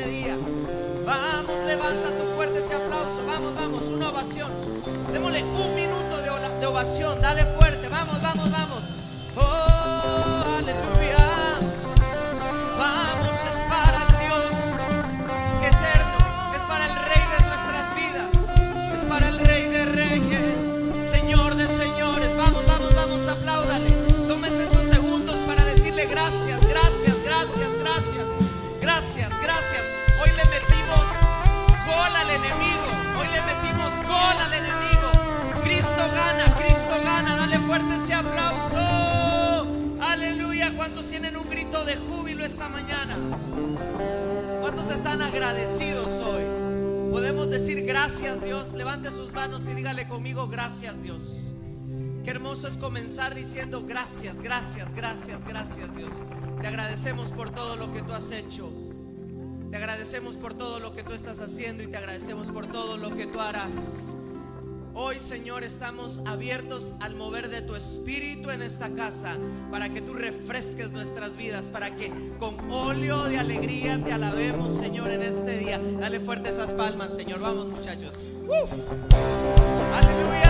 Vamos, levanta tu fuerte ese aplauso. Vamos, vamos, una ovación. Démosle un minuto de, de ovación. Dale fuerte. Vamos, vamos, vamos. Oh, aleluya. gana, Cristo gana. Dale fuerte ese aplauso. Aleluya. ¿Cuántos tienen un grito de júbilo esta mañana? ¿Cuántos están agradecidos hoy? Podemos decir gracias Dios. Levante sus manos y dígale conmigo gracias Dios. Qué hermoso es comenzar diciendo gracias, gracias, gracias, gracias Dios. Te agradecemos por todo lo que tú has hecho. Te agradecemos por todo lo que tú estás haciendo y te agradecemos por todo lo que tú harás. Hoy, Señor, estamos abiertos al mover de tu espíritu en esta casa para que tú refresques nuestras vidas, para que con óleo de alegría te alabemos, Señor, en este día. Dale fuerte esas palmas, Señor. Vamos, muchachos. ¡Uh! Aleluya.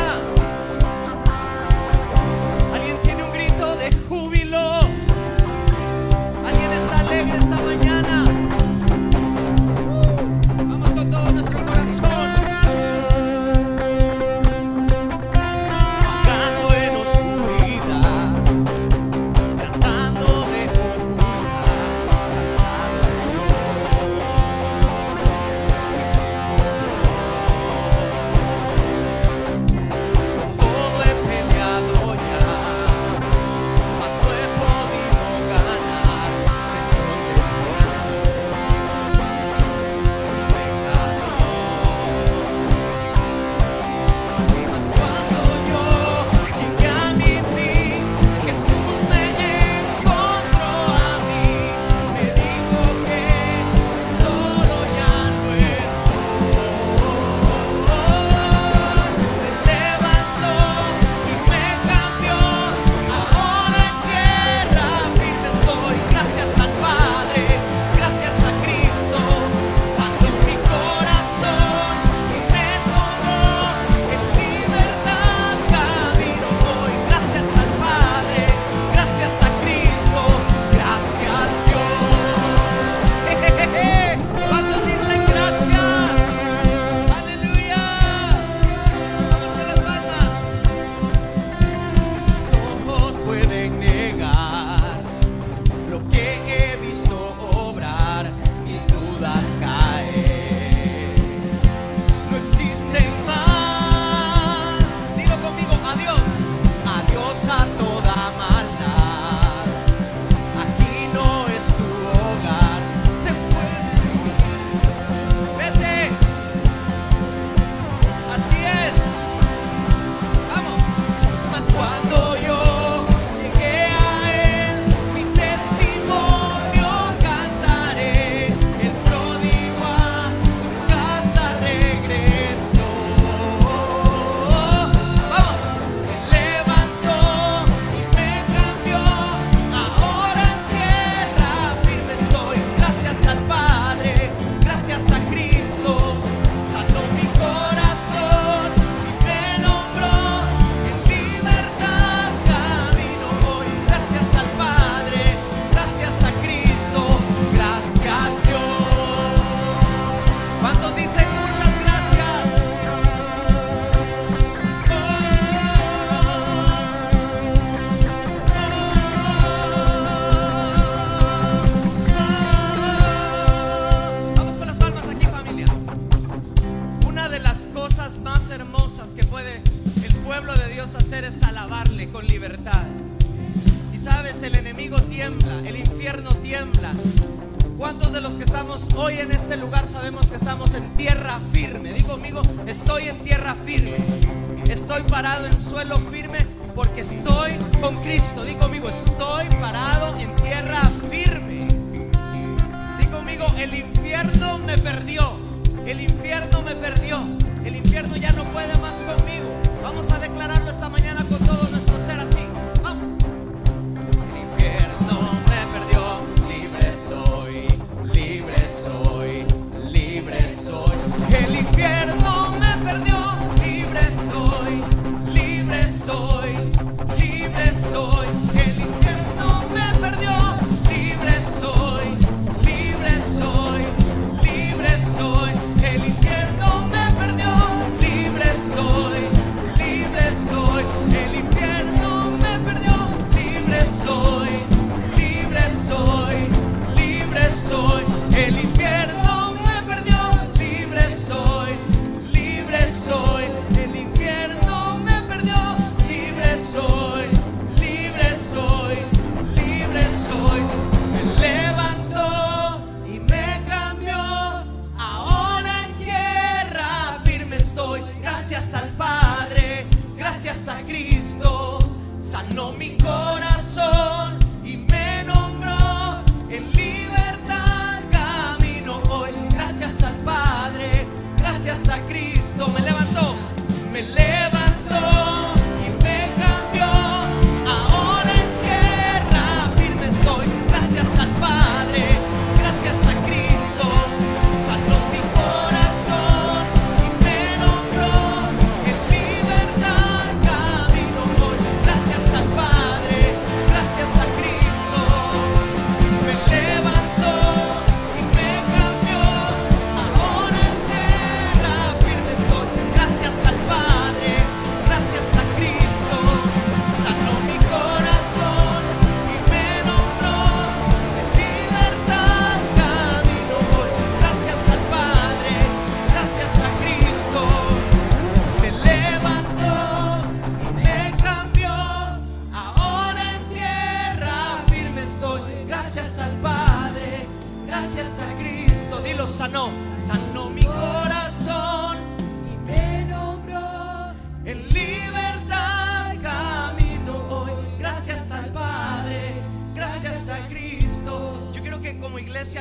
Gracias a Cristo,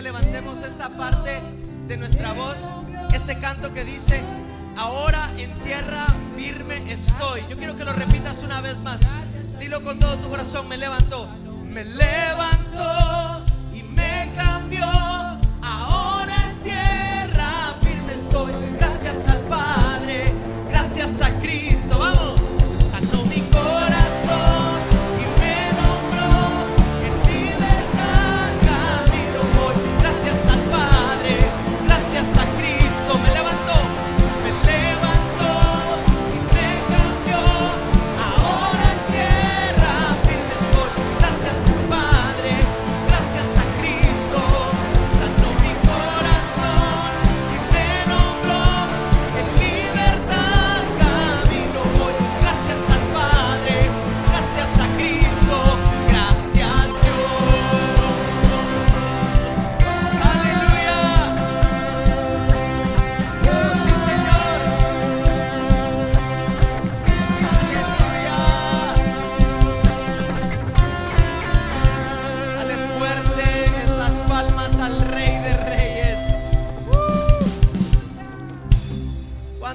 levantemos esta parte de nuestra voz, este canto que dice, ahora en tierra firme estoy. Yo quiero que lo repitas una vez más. Dilo con todo tu corazón, me levantó, me levantó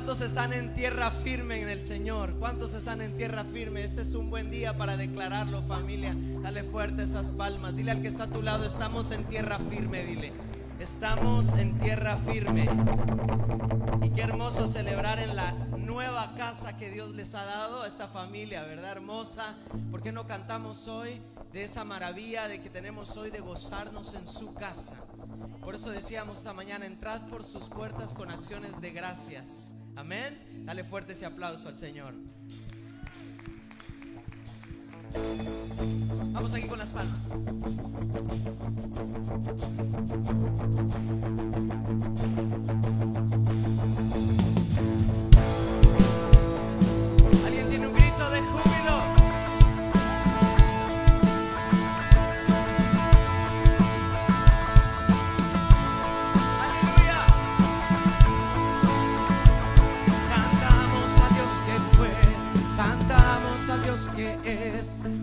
¿Cuántos están en tierra firme en el Señor? ¿Cuántos están en tierra firme? Este es un buen día para declararlo, familia. Dale fuerte esas palmas. Dile al que está a tu lado, estamos en tierra firme, dile. Estamos en tierra firme. Y qué hermoso celebrar en la nueva casa que Dios les ha dado a esta familia, ¿verdad? Hermosa. ¿Por qué no cantamos hoy de esa maravilla de que tenemos hoy de gozarnos en su casa? Por eso decíamos esta mañana, entrad por sus puertas con acciones de gracias. Amén. Dale fuerte ese aplauso al Señor. Vamos aquí con las palmas.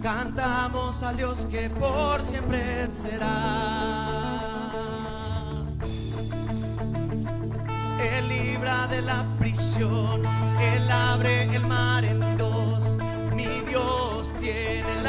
Cantamos a Dios que por siempre será. Él libra de la prisión, Él abre el mar en dos, mi Dios tiene la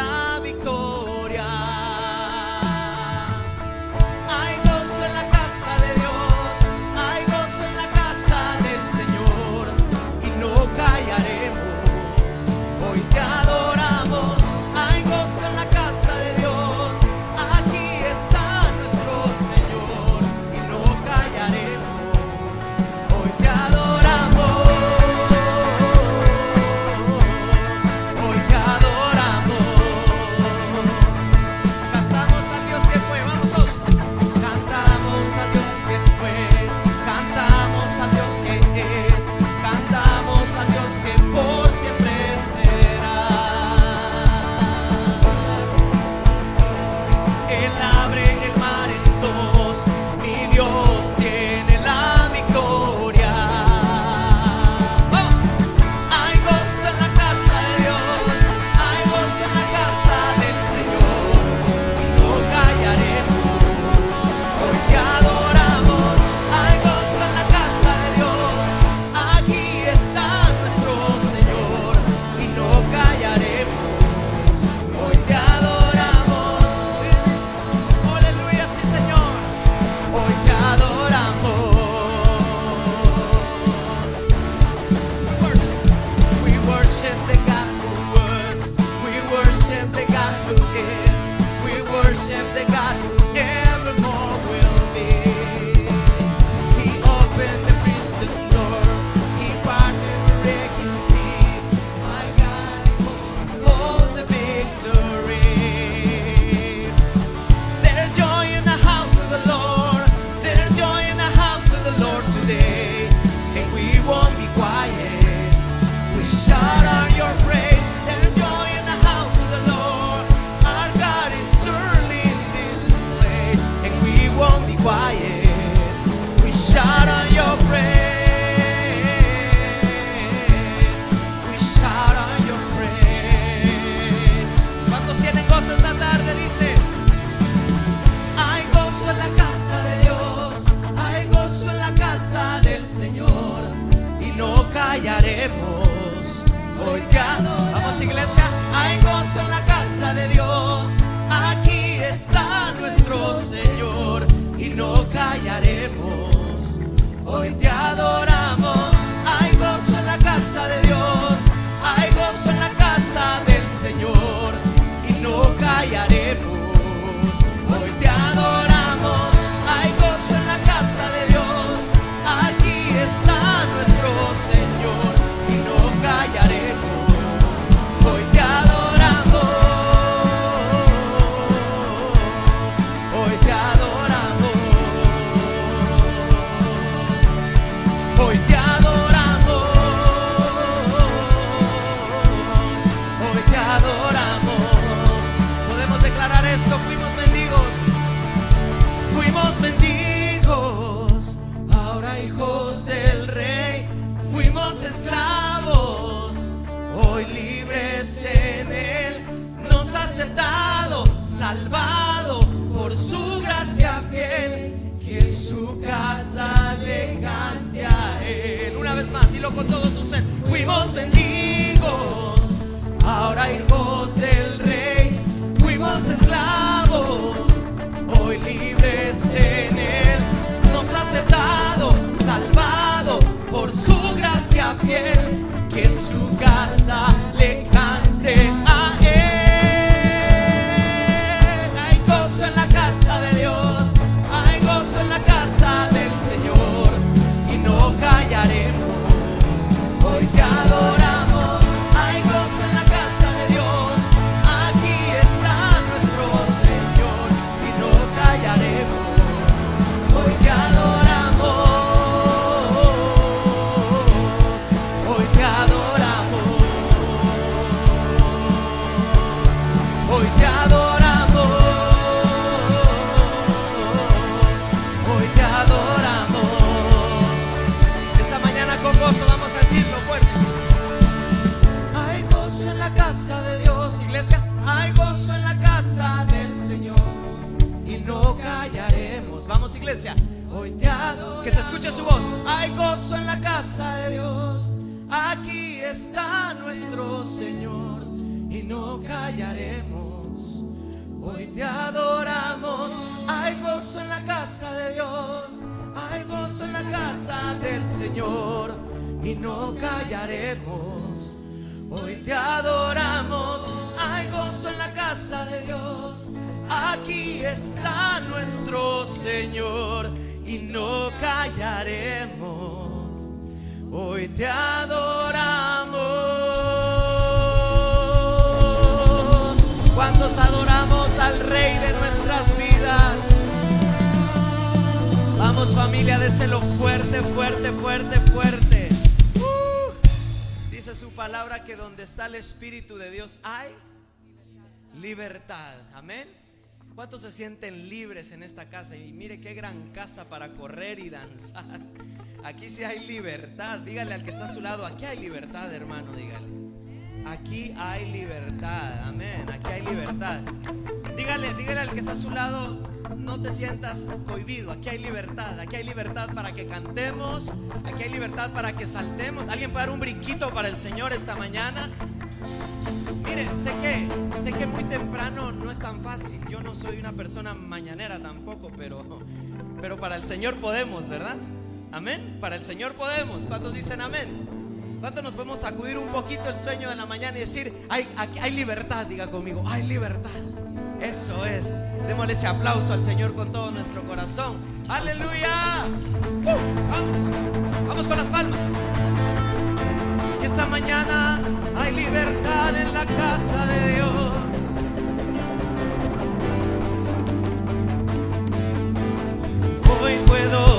iglesia. Hoy te adoramos. Que se escuche su voz. Hay gozo en la casa de Dios. Aquí está nuestro Señor y no callaremos. Hoy te adoramos. Hay gozo en la casa de Dios. Hay gozo en la casa del Señor y no callaremos. Hoy te adoramos. En la casa de Dios. Aquí está nuestro Señor y no callaremos. Hoy te adoramos. ¿Cuántos adoramos al Rey de nuestras vidas? Vamos familia, déselo fuerte, fuerte, fuerte, fuerte. Uh. Dice su palabra que donde está el Espíritu de Dios hay libertad. Amén. ¿Cuántos se sienten libres en esta casa? Y mire qué gran casa para correr y danzar. Aquí sí hay libertad. Dígale al que está a su lado, aquí hay libertad, hermano, dígale. Aquí hay libertad. Amén. Aquí hay libertad. Dígale, dígale al que está a su lado, no te sientas cohibido. Aquí hay libertad. Aquí hay libertad para que cantemos. Aquí hay libertad para que saltemos. ¿Alguien puede dar un brinquito para el Señor esta mañana? Sé que, sé que muy temprano no es tan fácil. Yo no soy una persona mañanera tampoco, pero, pero para el Señor podemos, ¿verdad? Amén. Para el Señor podemos. ¿Cuántos dicen amén? ¿Cuántos nos podemos sacudir un poquito el sueño de la mañana y decir, hay, hay libertad? Diga conmigo, hay libertad. Eso es. Démosle ese aplauso al Señor con todo nuestro corazón. Aleluya. Uh, vamos. Vamos con las palmas. Esta mañana hay libertad en la casa de Dios. Hoy puedo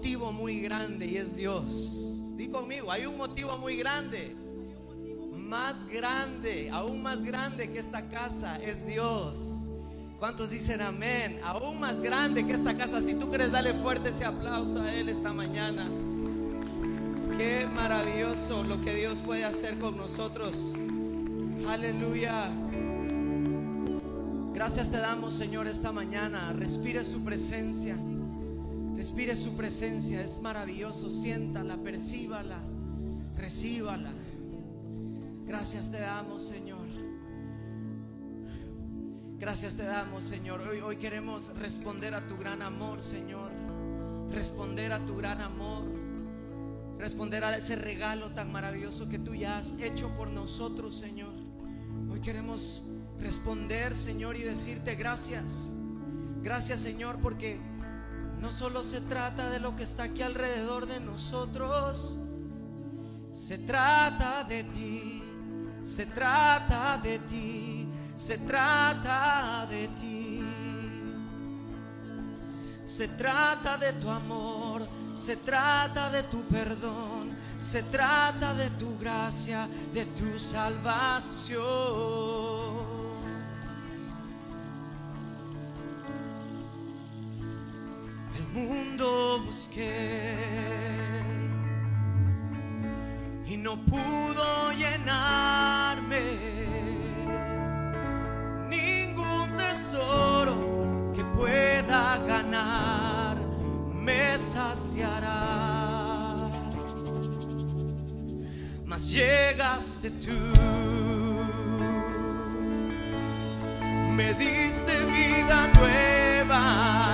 motivo muy grande y es Dios. Di conmigo, hay un motivo muy grande. Más grande, aún más grande que esta casa es Dios. ¿Cuántos dicen amén? Aún más grande que esta casa. Si tú crees, dale fuerte ese aplauso a Él esta mañana. Qué maravilloso lo que Dios puede hacer con nosotros. Aleluya. Gracias te damos, Señor, esta mañana. Respire su presencia. Respire su presencia. Es maravilloso. Siéntala, percíbala, recíbala. Gracias te damos, Señor. Gracias te damos, Señor. Hoy, hoy queremos responder a tu gran amor, Señor. Responder a tu gran amor. Responder a ese regalo tan maravilloso que tú ya has hecho por nosotros, Señor. Hoy queremos responder, Señor, y decirte gracias. Gracias, Señor, porque no solo se trata de lo que está aquí alrededor de nosotros. Se trata de ti, se trata de ti, se trata de ti. Se trata de tu amor, se trata de tu perdón, se trata de tu gracia, de tu salvación. Y no pudo llenarme ningún tesoro que pueda ganar me saciará. Mas llegaste tú me diste vida nueva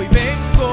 Hoy vengo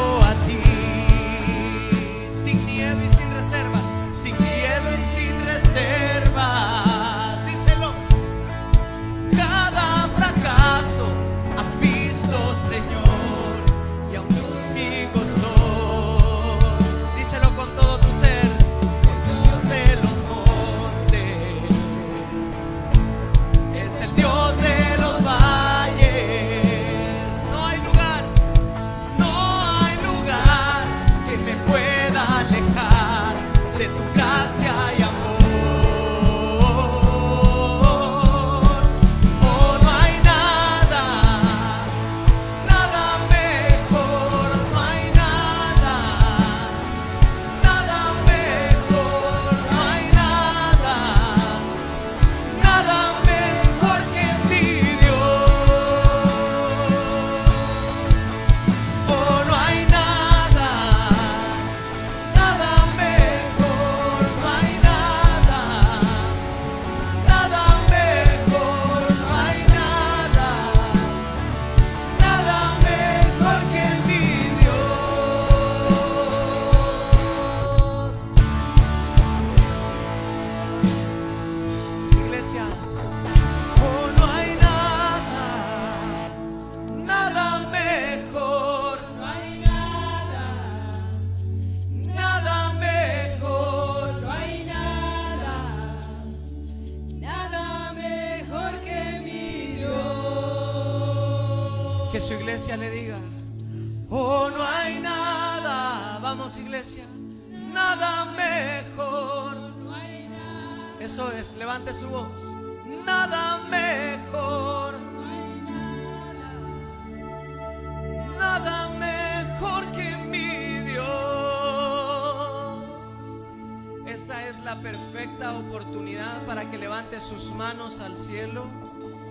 cielo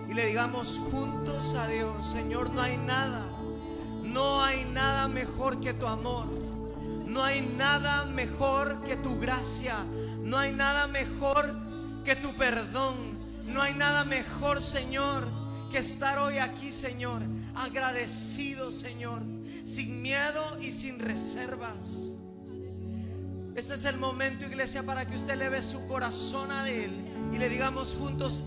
y le digamos juntos a Dios, Señor, no hay nada, no hay nada mejor que tu amor, no hay nada mejor que tu gracia, no hay nada mejor que tu perdón, no hay nada mejor, Señor, que estar hoy aquí, Señor, agradecido, Señor, sin miedo y sin reservas. Este es el momento, iglesia, para que usted leve su corazón a Él y le digamos juntos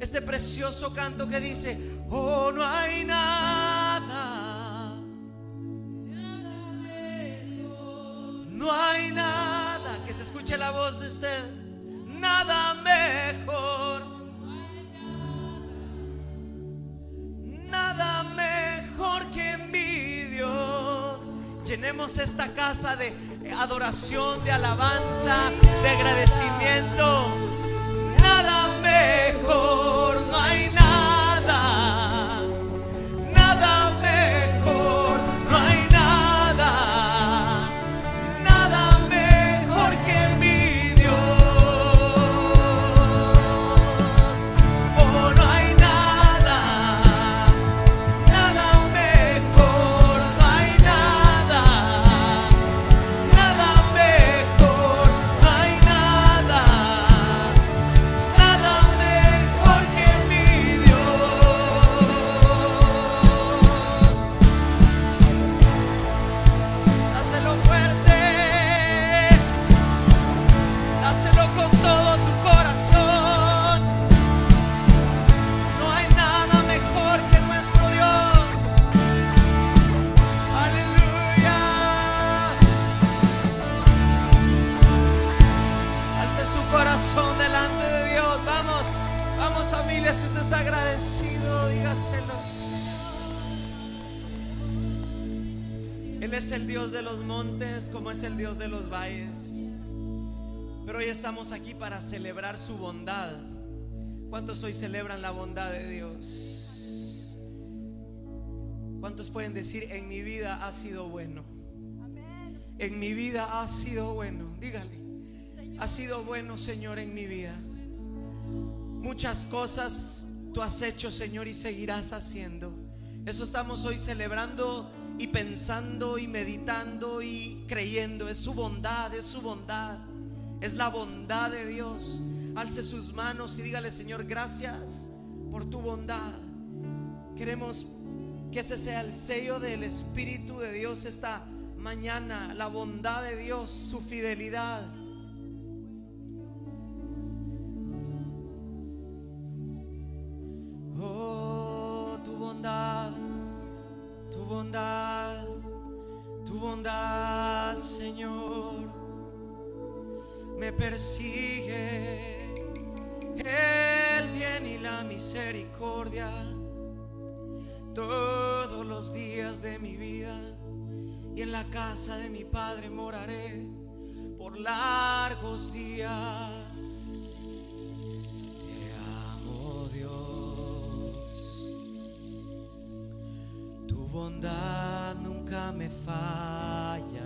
este precioso canto que dice, oh, no hay nada. No hay nada. Que se escuche la voz de usted. Nada mejor. Nada mejor que mi Dios. Llenemos esta casa de adoración, de alabanza, de agradecimiento. Mejor, no hay nada. Su bondad. ¿Cuántos hoy celebran la bondad de Dios? ¿Cuántos pueden decir, en mi vida ha sido bueno? En mi vida ha sido bueno. Dígale. Ha sido bueno, Señor, en mi vida. Muchas cosas tú has hecho, Señor, y seguirás haciendo. Eso estamos hoy celebrando y pensando y meditando y creyendo. Es su bondad, es su bondad. Es la bondad de Dios. Alce sus manos y dígale, Señor, gracias por tu bondad. Queremos que ese sea el sello del Espíritu de Dios esta mañana. La bondad de Dios, su fidelidad. Oh, tu bondad, tu bondad, tu bondad, Señor, me persigue. El bien y la misericordia todos los días de mi vida y en la casa de mi Padre moraré por largos días. Te amo Dios, tu bondad nunca me falla,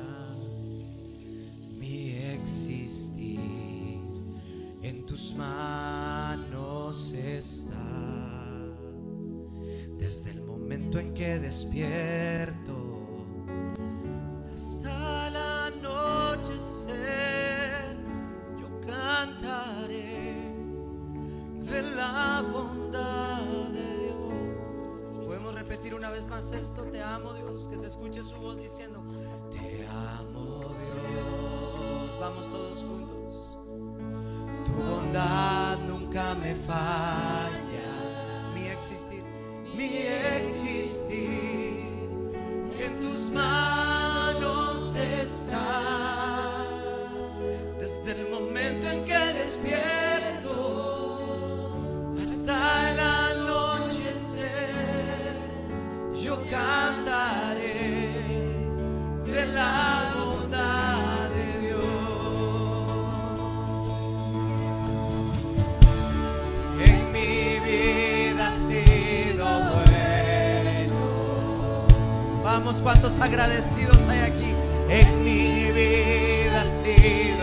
mi existir en tus manos está. Desde el momento en que despierto hasta el anochecer, yo cantaré de la bondad de Dios. Podemos repetir una vez más esto, te amo Dios, que se escuche su voz diciendo, te amo Dios. Vamos todos juntos. Me falla, ¿Cuántos agradecidos hay aquí? En mi vida sí.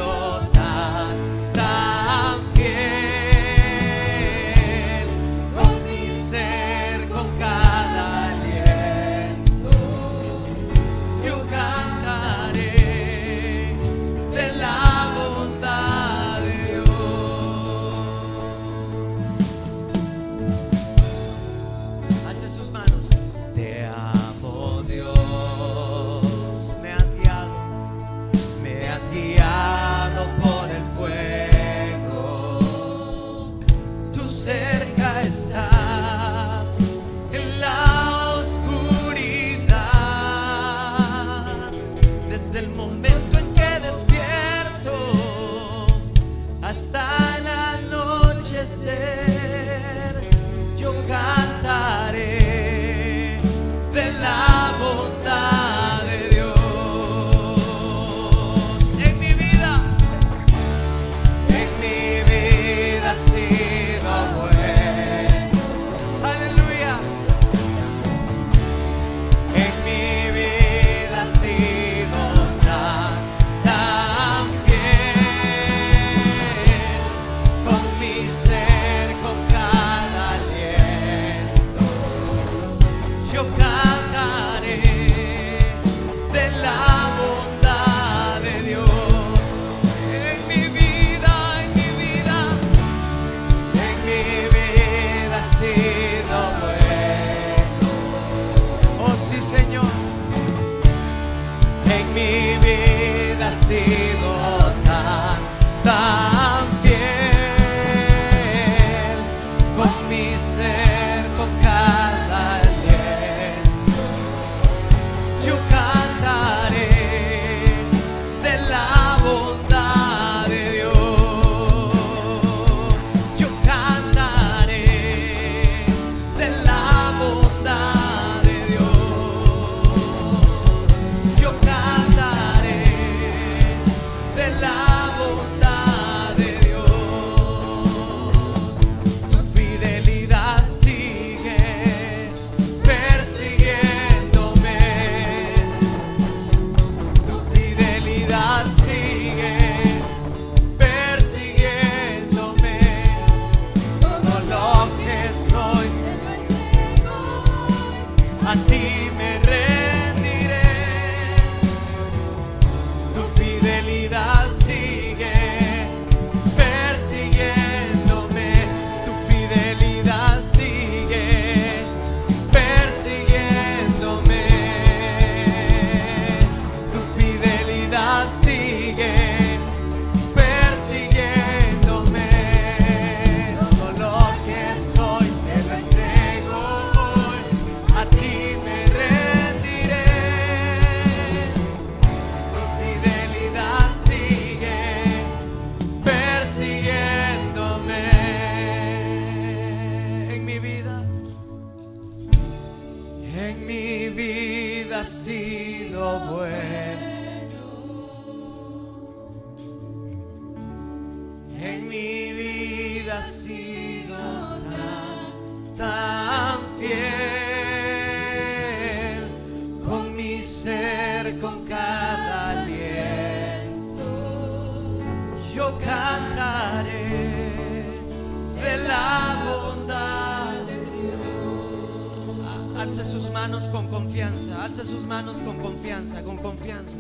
Alce sus manos con confianza, alce sus manos con confianza, con confianza.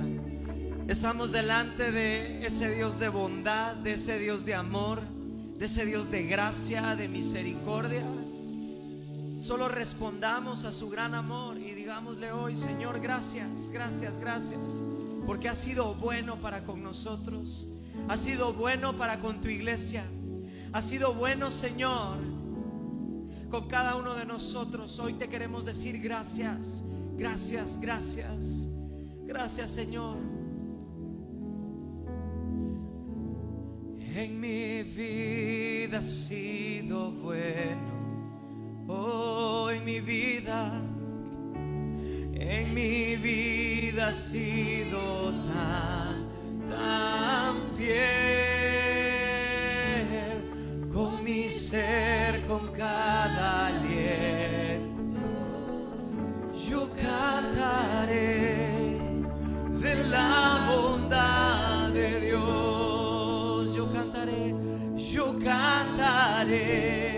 Estamos delante de ese Dios de bondad, de ese Dios de amor, de ese Dios de gracia, de misericordia. Solo respondamos a su gran amor y digámosle hoy, Señor, gracias, gracias, gracias, porque ha sido bueno para con nosotros, ha sido bueno para con tu iglesia, ha sido bueno, Señor con cada uno de nosotros. Hoy te queremos decir gracias, gracias, gracias. Gracias Señor. En mi vida ha sido bueno. Oh, en mi vida, en mi vida ha sido tan, tan fiel. con cada aliento yo cantaré de la bondad de Dios. Yo cantaré, yo cantaré.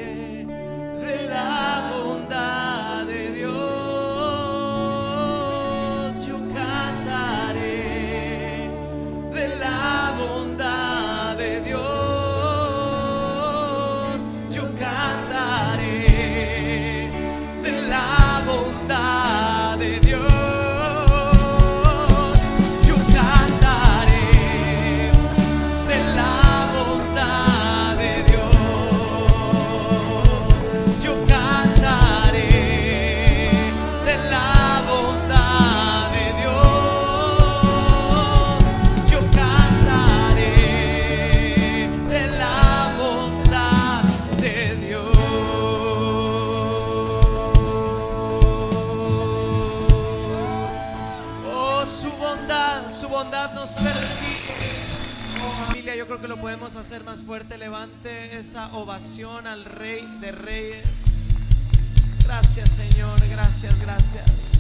Que lo podemos hacer más fuerte. Levante esa ovación al Rey de Reyes. Gracias, Señor. Gracias, gracias.